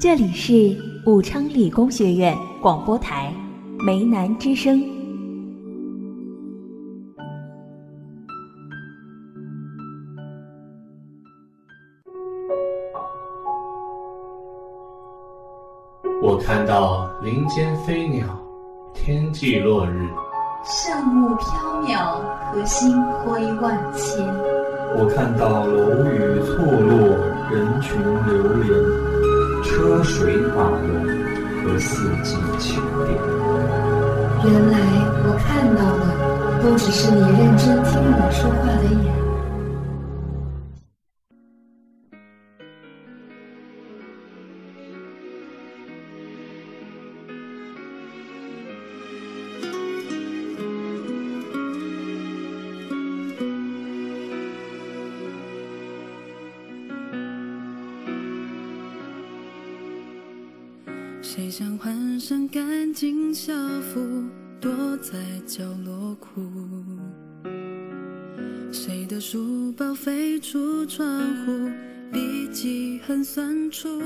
这里是武昌理工学院广播台梅南之声。我看到林间飞鸟，天际落日，圣雾飘渺，和星辉万千。我看到楼宇错落，人群流连。车水马龙和四季秋变。原来我看到的，都只是你认真听我说话的眼。谁想换上干净校服，躲在角落哭？谁的书包飞出窗户，笔记很酸楚？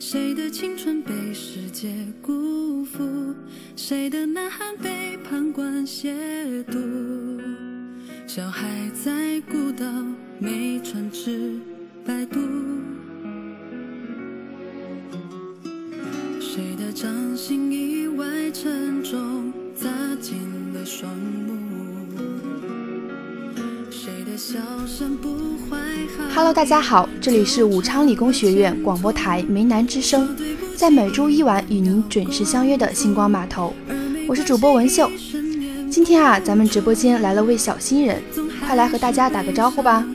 谁的青春被世界辜负？谁的呐喊被旁观亵渎？小孩在孤岛，没船只摆渡。Hello，大家好，这里是武昌理工学院广播台梅南之声，在每周一晚与您准时相约的星光码头，我是主播文秀。今天啊，咱们直播间来了位小新人，快来和大家打个招呼吧。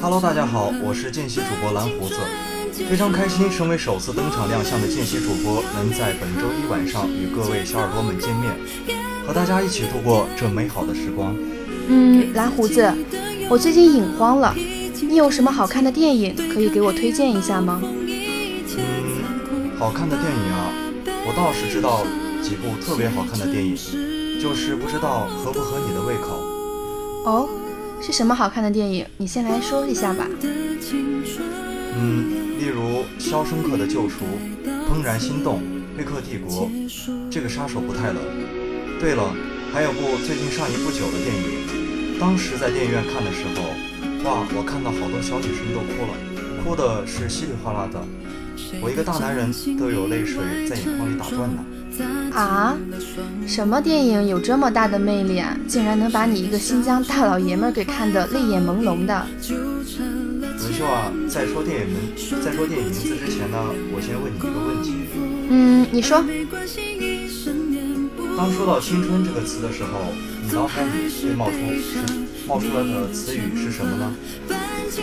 Hello，大家好，我是见习主播蓝胡子。非常开心，身为首次登场亮相的见习主播，能在本周一晚上与各位小耳朵们见面，和大家一起度过这美好的时光。嗯，蓝胡子，我最近瘾荒了，你有什么好看的电影可以给我推荐一下吗？嗯，好看的电影啊，我倒是知道几部特别好看的电影，就是不知道合不合你的胃口。哦，是什么好看的电影？你先来说一下吧。嗯。例如《肖申克的救赎》《怦然心动》《黑客帝国》，这个杀手不太冷。对了，还有部最近上映不久的电影，当时在电影院看的时候，哇，我看到好多小女生都哭了，哭的是稀里哗啦的，我一个大男人都有泪水在眼眶里打转呢。啊？什么电影有这么大的魅力啊？竟然能把你一个新疆大老爷们给看得泪眼朦胧的？文秀啊，在说电影名，在说电影名字之前呢，我先问你一个问题。嗯，你说。当说到青春这个词的时候，你脑海里会冒出是冒出来的词语是什么呢？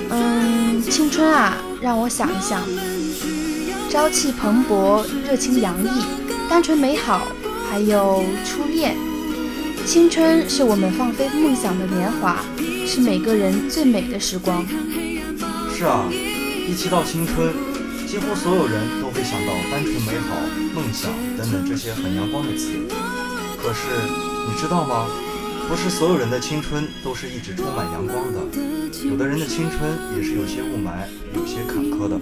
嗯，青春啊，让我想一想。朝气蓬勃，热情洋溢，单纯美好，还有初恋。青春是我们放飞梦想的年华，是每个人最美的时光。是啊，一提到青春，几乎所有人都会想到单纯、美好、梦想等等这些很阳光的词。可是你知道吗？不是所有人的青春都是一直充满阳光的，有的人的青春也是有些雾霾、有些坎坷的。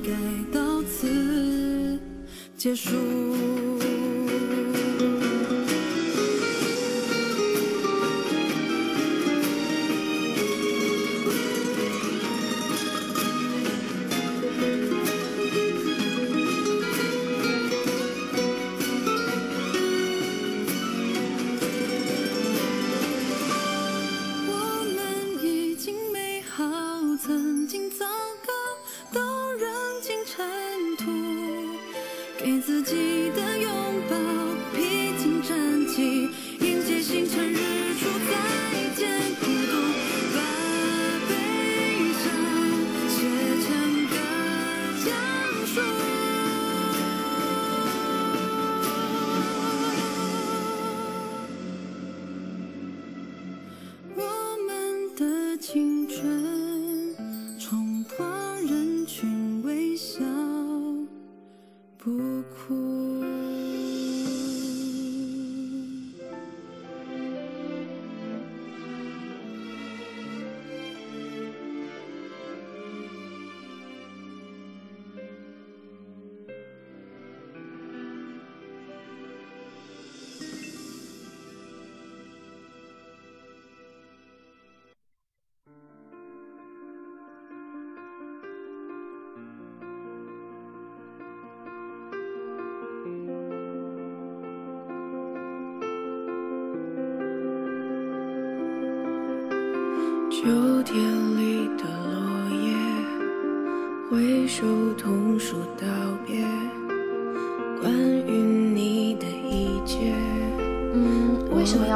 给自己的勇。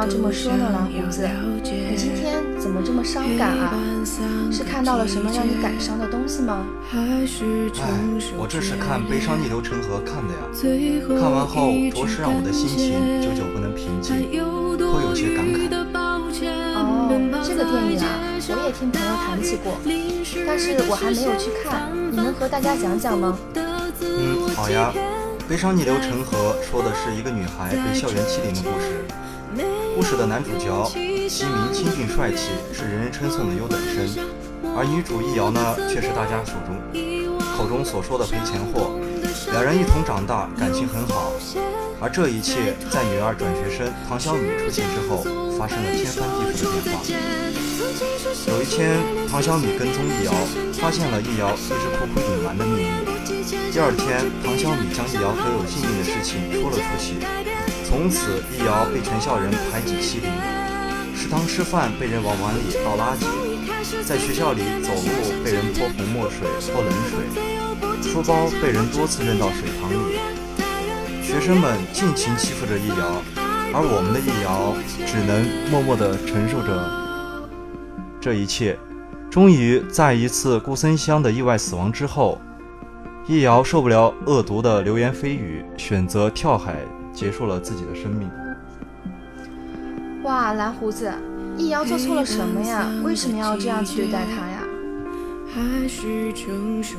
要这么说呢，蓝胡子？你今天怎么这么伤感啊？是看到了什么让你感伤的东西吗？哎，我这是看《悲伤逆流成河》看的呀，看完后着实让我的心情久久不能平静，颇有些感慨。哦，这个电影啊，我也听朋友谈起过，但是我还没有去看，你能和大家讲讲吗？嗯，好呀。《悲伤逆流成河》说的是一个女孩被校园欺凌的故事。故事的男主角其名清俊帅气，是人人称颂的优等生，而女主易遥呢，却是大家口中口中所说的赔钱货。两人一同长大，感情很好。而这一切在女二转学生唐小米出现之后，发生了天翻地覆的变化。有一天，唐小米跟踪易遥，发现了易遥一直苦苦隐瞒的秘密。第二天，唐小米将易遥和有性命的事情说了出去，从此易遥被全校人排挤欺凌，食堂吃饭被人往碗里倒垃圾，在学校里走路被人泼红墨水、泼冷水，书包被人多次扔到水塘里，学生们尽情欺负着易遥，而我们的易遥只能默默地承受着这一切。终于在一次顾森湘的意外死亡之后。易遥受不了恶毒的流言蜚语，选择跳海结束了自己的生命。哇，蓝胡子，易遥做错了什么呀？为什么要这样去对待他呀？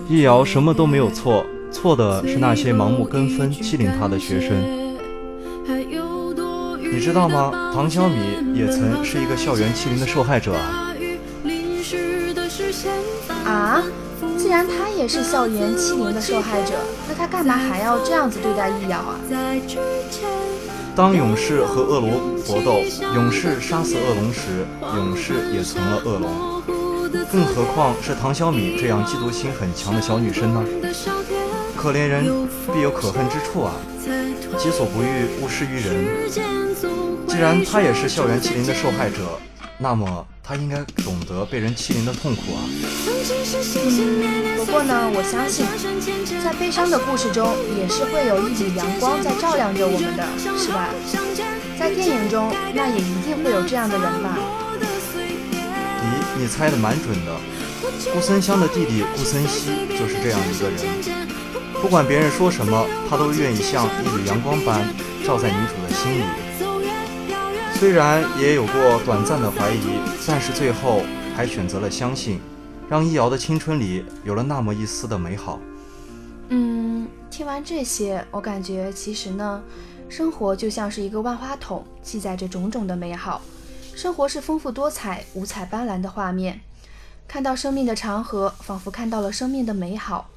易遥什么都没有错，错的是那些盲目跟风欺凌他的学生。你知道吗？唐小米也曾是一个校园欺凌的受害者啊！啊？既然他也是校园欺凌的受害者，那他干嘛还要这样子对待易遥啊？当勇士和恶龙搏斗，勇士杀死恶龙时，勇士也成了恶龙。更何况是唐小米这样嫉妒心很强的小女生呢？可怜人必有可恨之处啊！己所不欲，勿施于人。既然她也是校园欺凌的受害者，那么。他应该懂得被人欺凌的痛苦啊。嗯，不过呢，我相信，在悲伤的故事中，也是会有一缕阳光在照亮着我们的，是吧？在电影中，那也一定会有这样的人吧？咦，你猜的蛮准的。顾森湘的弟弟顾森西就是这样一个人，不管别人说什么，他都愿意像一缕阳光般照在女主的心里。虽然也有过短暂的怀疑，但是最后还选择了相信，让易遥的青春里有了那么一丝的美好。嗯，听完这些，我感觉其实呢，生活就像是一个万花筒，记载着种种的美好。生活是丰富多彩、五彩斑斓的画面，看到生命的长河，仿佛看到了生命的美好。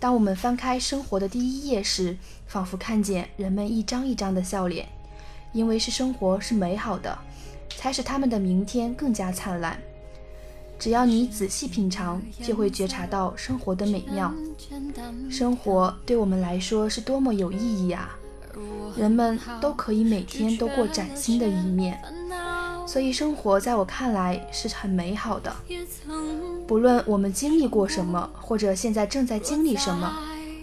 当我们翻开生活的第一页时，仿佛看见人们一张一张的笑脸。因为是生活是美好的，才使他们的明天更加灿烂。只要你仔细品尝，就会觉察到生活的美妙。生活对我们来说是多么有意义啊！人们都可以每天都过崭新的一面，所以生活在我看来是很美好的。不论我们经历过什么，或者现在正在经历什么，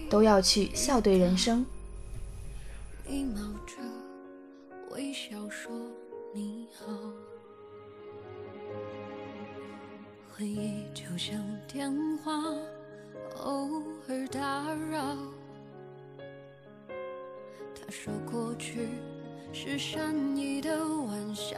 都要去笑对人生。微笑说你好，回忆就像电话，偶尔打扰。他说过去是善意的玩笑，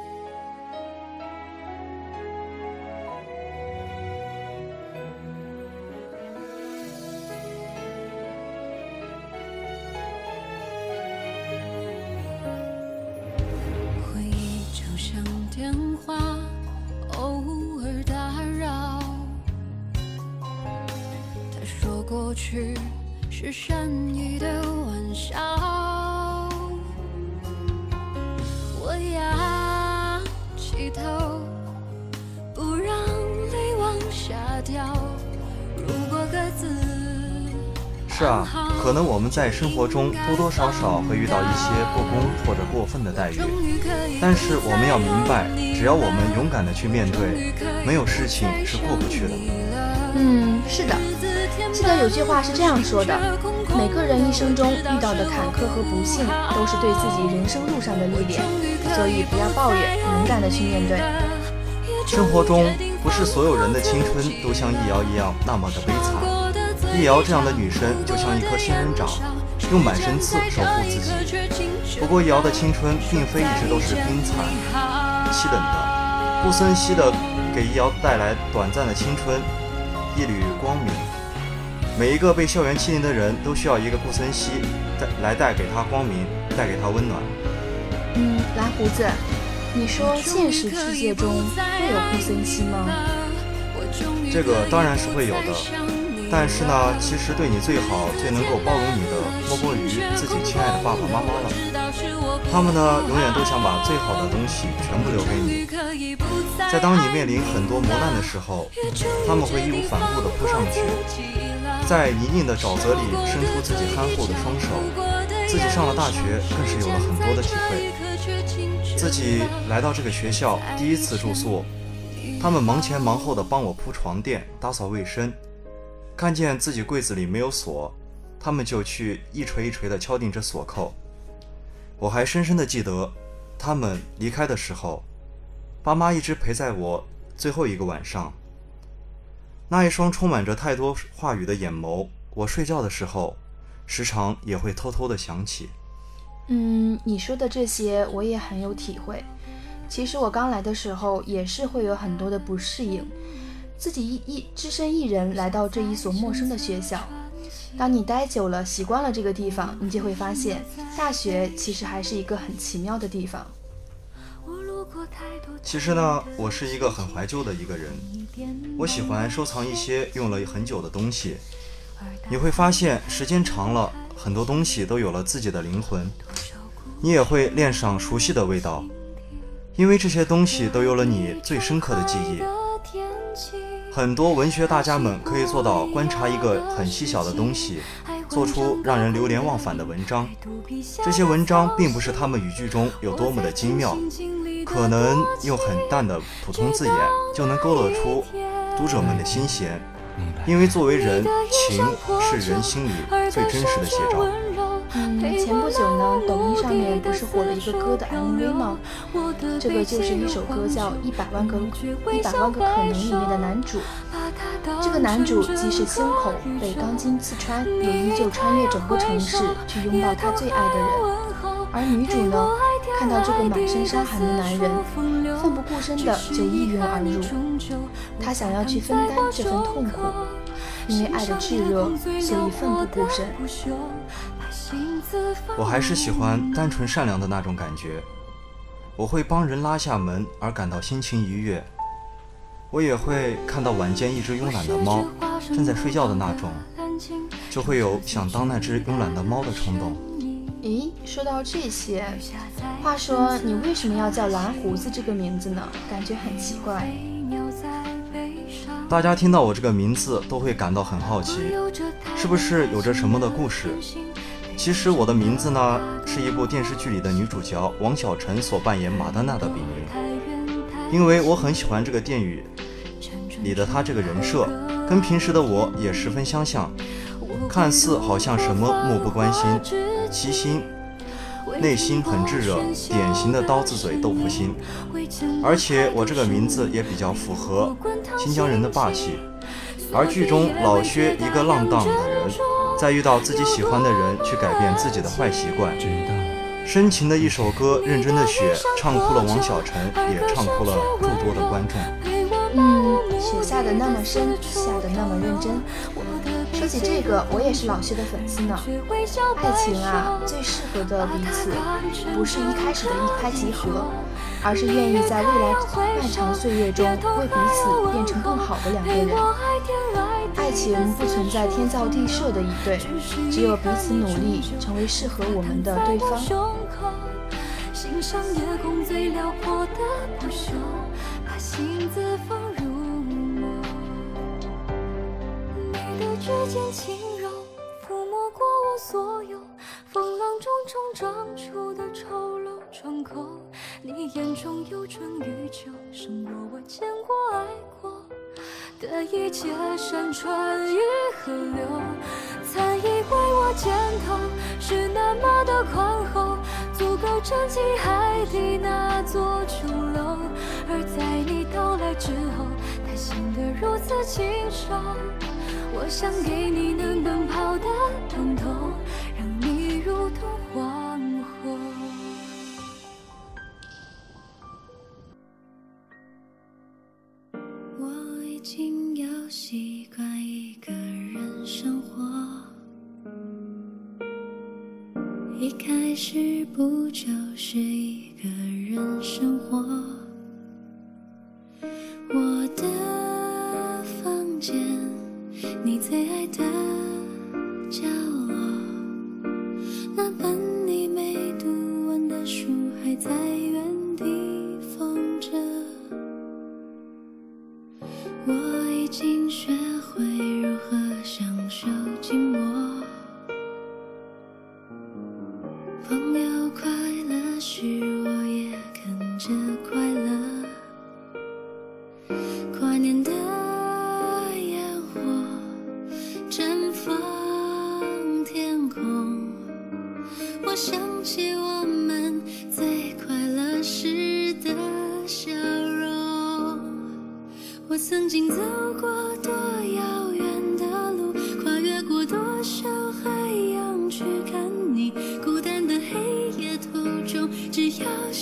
是善意的玩笑，我仰起头，不让泪往下掉。如果各自是啊，可能我们在生活中多多少少会遇到一些不公或者过分的待遇，但是我们要明白，只要我们勇敢的去面对，没有事情是过不去的。嗯，是的。记得有句话是这样说的：每个人一生中遇到的坎坷和不幸，都是对自己人生路上的历练，所以不要抱怨，勇敢的去面对。生活中不是所有人的青春都像易遥一样那么的悲惨。易遥这样的女生就像一棵仙人掌，用满身刺守护自己。不过易遥的青春并非一直都是冰惨凄冷的，顾森西的给易遥带来短暂的青春，一缕光明。每一个被校园欺凌的人都需要一个顾森西带来带给他光明，带给他温暖。嗯，蓝胡子，你说现实世界中会有顾森西吗？这个当然是会有的，但是呢，其实对你最好、最能够包容你的，莫过于自己亲爱的爸爸妈妈了。他们呢，永远都想把最好的东西全部留给你。在当你面临很多磨难的时候，他们会义无反顾地扑上去，在泥泞的沼泽里伸出自己憨厚的双手。自己上了大学，更是有了很多的体会。自己来到这个学校，第一次住宿。他们忙前忙后的帮我铺床垫、打扫卫生，看见自己柜子里没有锁，他们就去一锤一锤的敲定着锁扣。我还深深的记得，他们离开的时候，爸妈一直陪在我最后一个晚上。那一双充满着太多话语的眼眸，我睡觉的时候，时常也会偷偷的想起。嗯，你说的这些我也很有体会。其实我刚来的时候也是会有很多的不适应，自己一一只身一人来到这一所陌生的学校。当你待久了，习惯了这个地方，你就会发现，大学其实还是一个很奇妙的地方。其实呢，我是一个很怀旧的一个人，我喜欢收藏一些用了很久的东西。你会发现，时间长了，很多东西都有了自己的灵魂，你也会恋上熟悉的味道。因为这些东西都有了你最深刻的记忆。很多文学大家们可以做到观察一个很细小的东西，做出让人流连忘返的文章。这些文章并不是他们语句中有多么的精妙，可能用很淡的普通字眼就能勾勒出读者们的心弦。因为作为人，情是人心里最真实的写照。嗯，前不久呢，抖音上面不是火了一个歌的 MV 吗？这个就是一首歌叫《一百万个一百万个可能》里面的男主。这个男主即使胸口被钢筋刺穿，也依旧穿越整个城市去拥抱他最爱的人。而女主呢，看到这个满身伤痕的男人，奋不顾身的就一拥而入。她想要去分担这份痛苦，因为爱的炙热，所以奋不顾身。我还是喜欢单纯善良的那种感觉。我会帮人拉下门而感到心情愉悦。我也会看到晚间一只慵懒的猫正在睡觉的那种，就会有想当那只慵懒的猫的冲动。咦，说到这些，话说你为什么要叫蓝胡子这个名字呢？感觉很奇怪。大家听到我这个名字都会感到很好奇，是不是有着什么的故事？其实我的名字呢，是一部电视剧里的女主角王小晨所扮演马丹娜的笔名，因为我很喜欢这个电影里的她这个人设，跟平时的我也十分相像，看似好像什么漠不关心，其心内心很炙热，典型的刀子嘴豆腐心，而且我这个名字也比较符合新疆人的霸气，而剧中老薛一个浪荡的人。在遇到自己喜欢的人，去改变自己的坏习惯。深情的一首歌，认真的雪，唱哭了王小晨，也唱哭了诸多的观众。嗯，雪下的那么深，下的那么认真。说起这个，我也是老薛的粉丝呢。爱情啊，最适合的彼此，不是一开始的一拍即合，而是愿意在未来漫长岁月中为彼此变成更好的两个人。爱情不存在天造地设的一对，只有彼此努力，成为适合我们的对方。胸口欣赏夜空最辽阔的不朽，把心字放入梦。你的指尖轻柔，抚摸过我所有风浪中冲撞出的丑陋窗口。你眼中有春与秋，胜过我见过爱过。的一切山川与河流，曾以为我肩头是那么的宽厚，足够撑起海底那座琼楼。而在你到来之后，它显得如此清瘦。我想给你能奔跑的疼痛，最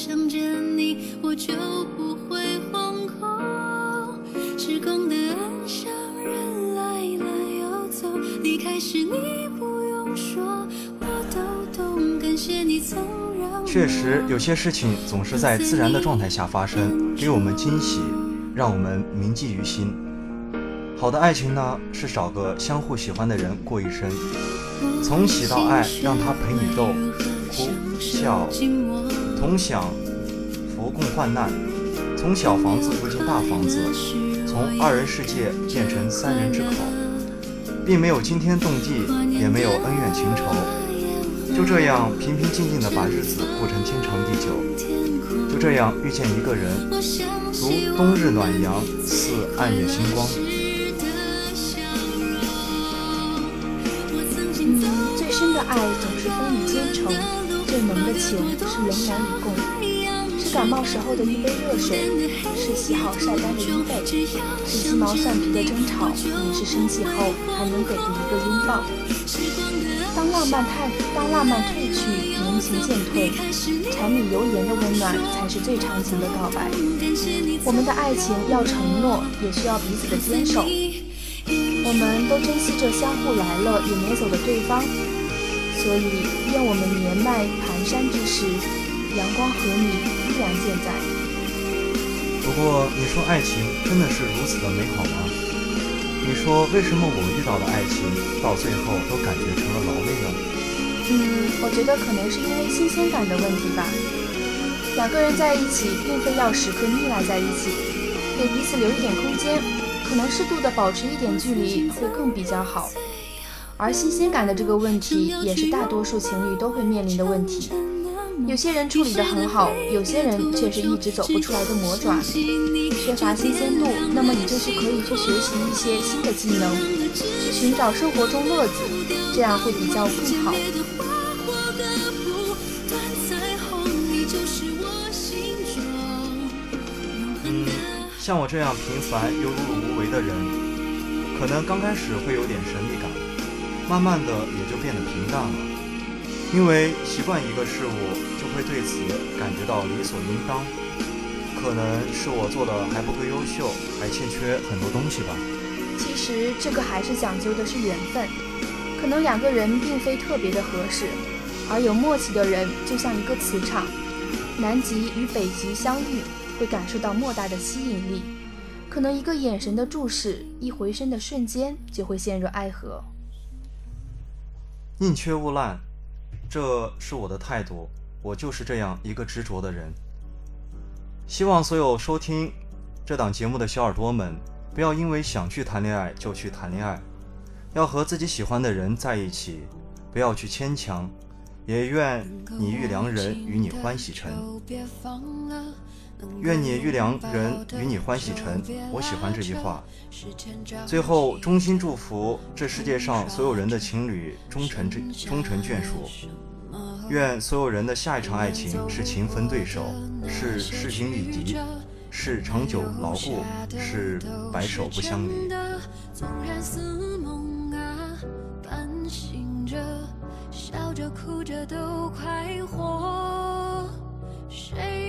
想着你，我就不会惶恐。时光的岸上，人来了又走，离开时你不用说，我都懂。感谢你曾让确实，有些事情总是在自然的状态下发生，给我们惊喜。让我们铭记于心。好的爱情呢，是找个相互喜欢的人过一生，从喜到爱，让他陪你斗、哭、笑，同享福共患难，从小房子住进大房子，从二人世界变成三人之口，并没有惊天动地，也没有恩怨情仇，就这样平平静静的把日子过成天长地久，就这样遇见一个人。如冬日暖阳，似暗夜星光。嗯，最深的爱总是风雨兼程，最浓的情是龙南与共。是感冒时候的一杯热水，是洗好晒干的衣被，是鸡毛蒜皮的争吵，也是生气后还能给的一个拥抱。当浪漫太，当浪漫褪去，浓情渐退，柴米油盐的温暖才是最长情的告白。我们的爱情要承诺，也需要彼此的坚守。我们都珍惜着相互来了也没走的对方，所以愿我们年迈蹒跚之时，阳光和你依然健在。不过，你说爱情真的是如此的美好吗？你说为什么我遇到的爱情到最后都感觉成了劳累呢？嗯，我觉得可能是因为新鲜感的问题吧。两个人在一起，并非要时刻腻赖在一起，给彼此留一点空间，可能适度的保持一点距离会更比较好。而新鲜感的这个问题，也是大多数情侣都会面临的问题。有些人处理得很好，有些人却是一直走不出来的魔爪。缺乏新鲜度，那么你就是可以去学习一些新的技能，去寻找生活中乐子，这样会比较更好。嗯，像我这样平凡又碌碌无为的人，可能刚开始会有点神秘感，慢慢的也就变得平淡了。因为习惯一个事物，就会对此感觉到理所应当。可能是我做的还不够优秀，还欠缺很多东西吧。其实这个还是讲究的是缘分，可能两个人并非特别的合适，而有默契的人就像一个磁场，南极与北极相遇，会感受到莫大的吸引力，可能一个眼神的注视，一回身的瞬间就会陷入爱河。宁缺毋滥，这是我的态度，我就是这样一个执着的人。希望所有收听这档节目的小耳朵们，不要因为想去谈恋爱就去谈恋爱，要和自己喜欢的人在一起，不要去牵强。也愿你遇良人与你欢喜成，愿你遇良人与你欢喜成。我喜欢这句话。最后，衷心祝福这世界上所有人的情侣终成这终成眷属。愿所有人的下一场爱情是情分对手，是势均力敌，是长久牢固，是白首不相离。笑着哭着都快活，谁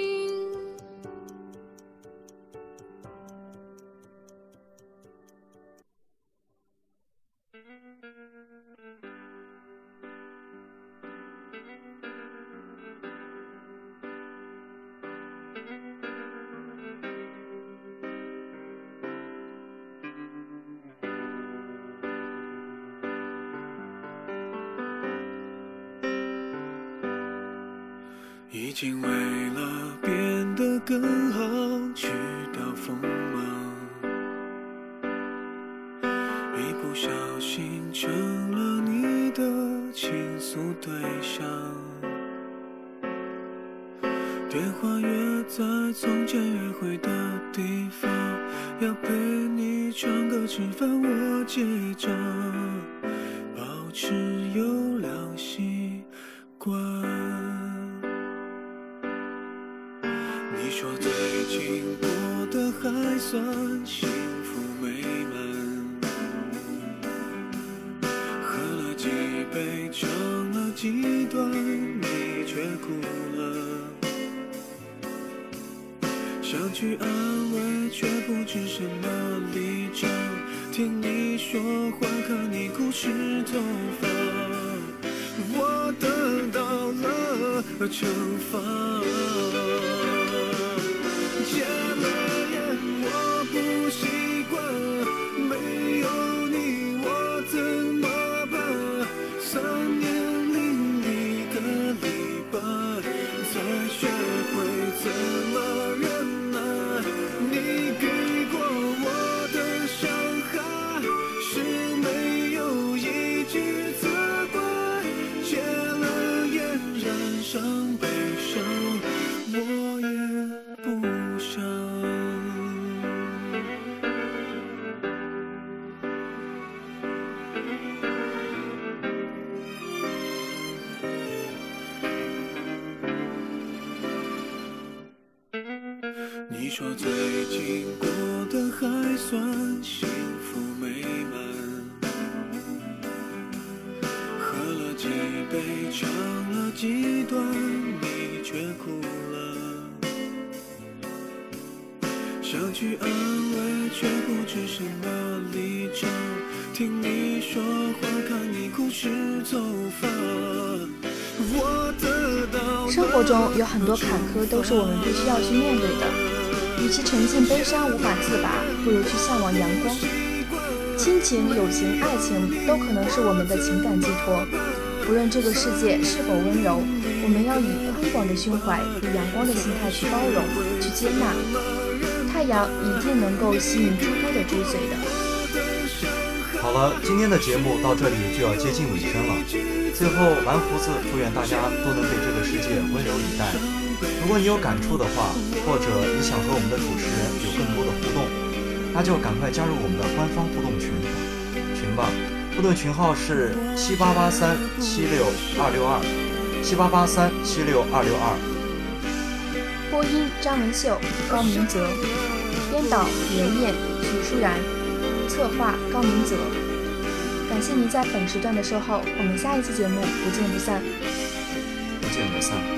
已经为了变得更好，去掉锋芒，一不小心成了你的倾诉对象。电话约在从前约会的地方，要陪你唱歌吃饭，我结账，保持优良习惯。还慰，却不知什么离愁。听你说话，看你哭湿头发。我得到生活中有很多坎坷，都是我们必须要去面对的。与其沉浸悲伤无法自拔，不如去向往阳光。亲情、友情、爱情都可能是我们的情感寄托。不论这个世界是否温柔，我们要以宽广的胸怀、以阳光的心态去包容、去接纳。太阳一定能够吸引诸多的追随的。好了，今天的节目到这里就要接近尾声了。最后，蓝胡子祝愿大家都能对这个世界温柔以待。如果你有感触的话，或者你想和我们的主持人有更多的互动，那就赶快加入我们的官方互动群群吧。互动群号是七八八三七六二六二，七八八三七六二六二。播音：张文秀、高明泽，编导：刘燕、徐舒然，策划：高明泽。感谢您在本时段的收候，我们下一期节目不见不散。不见不散。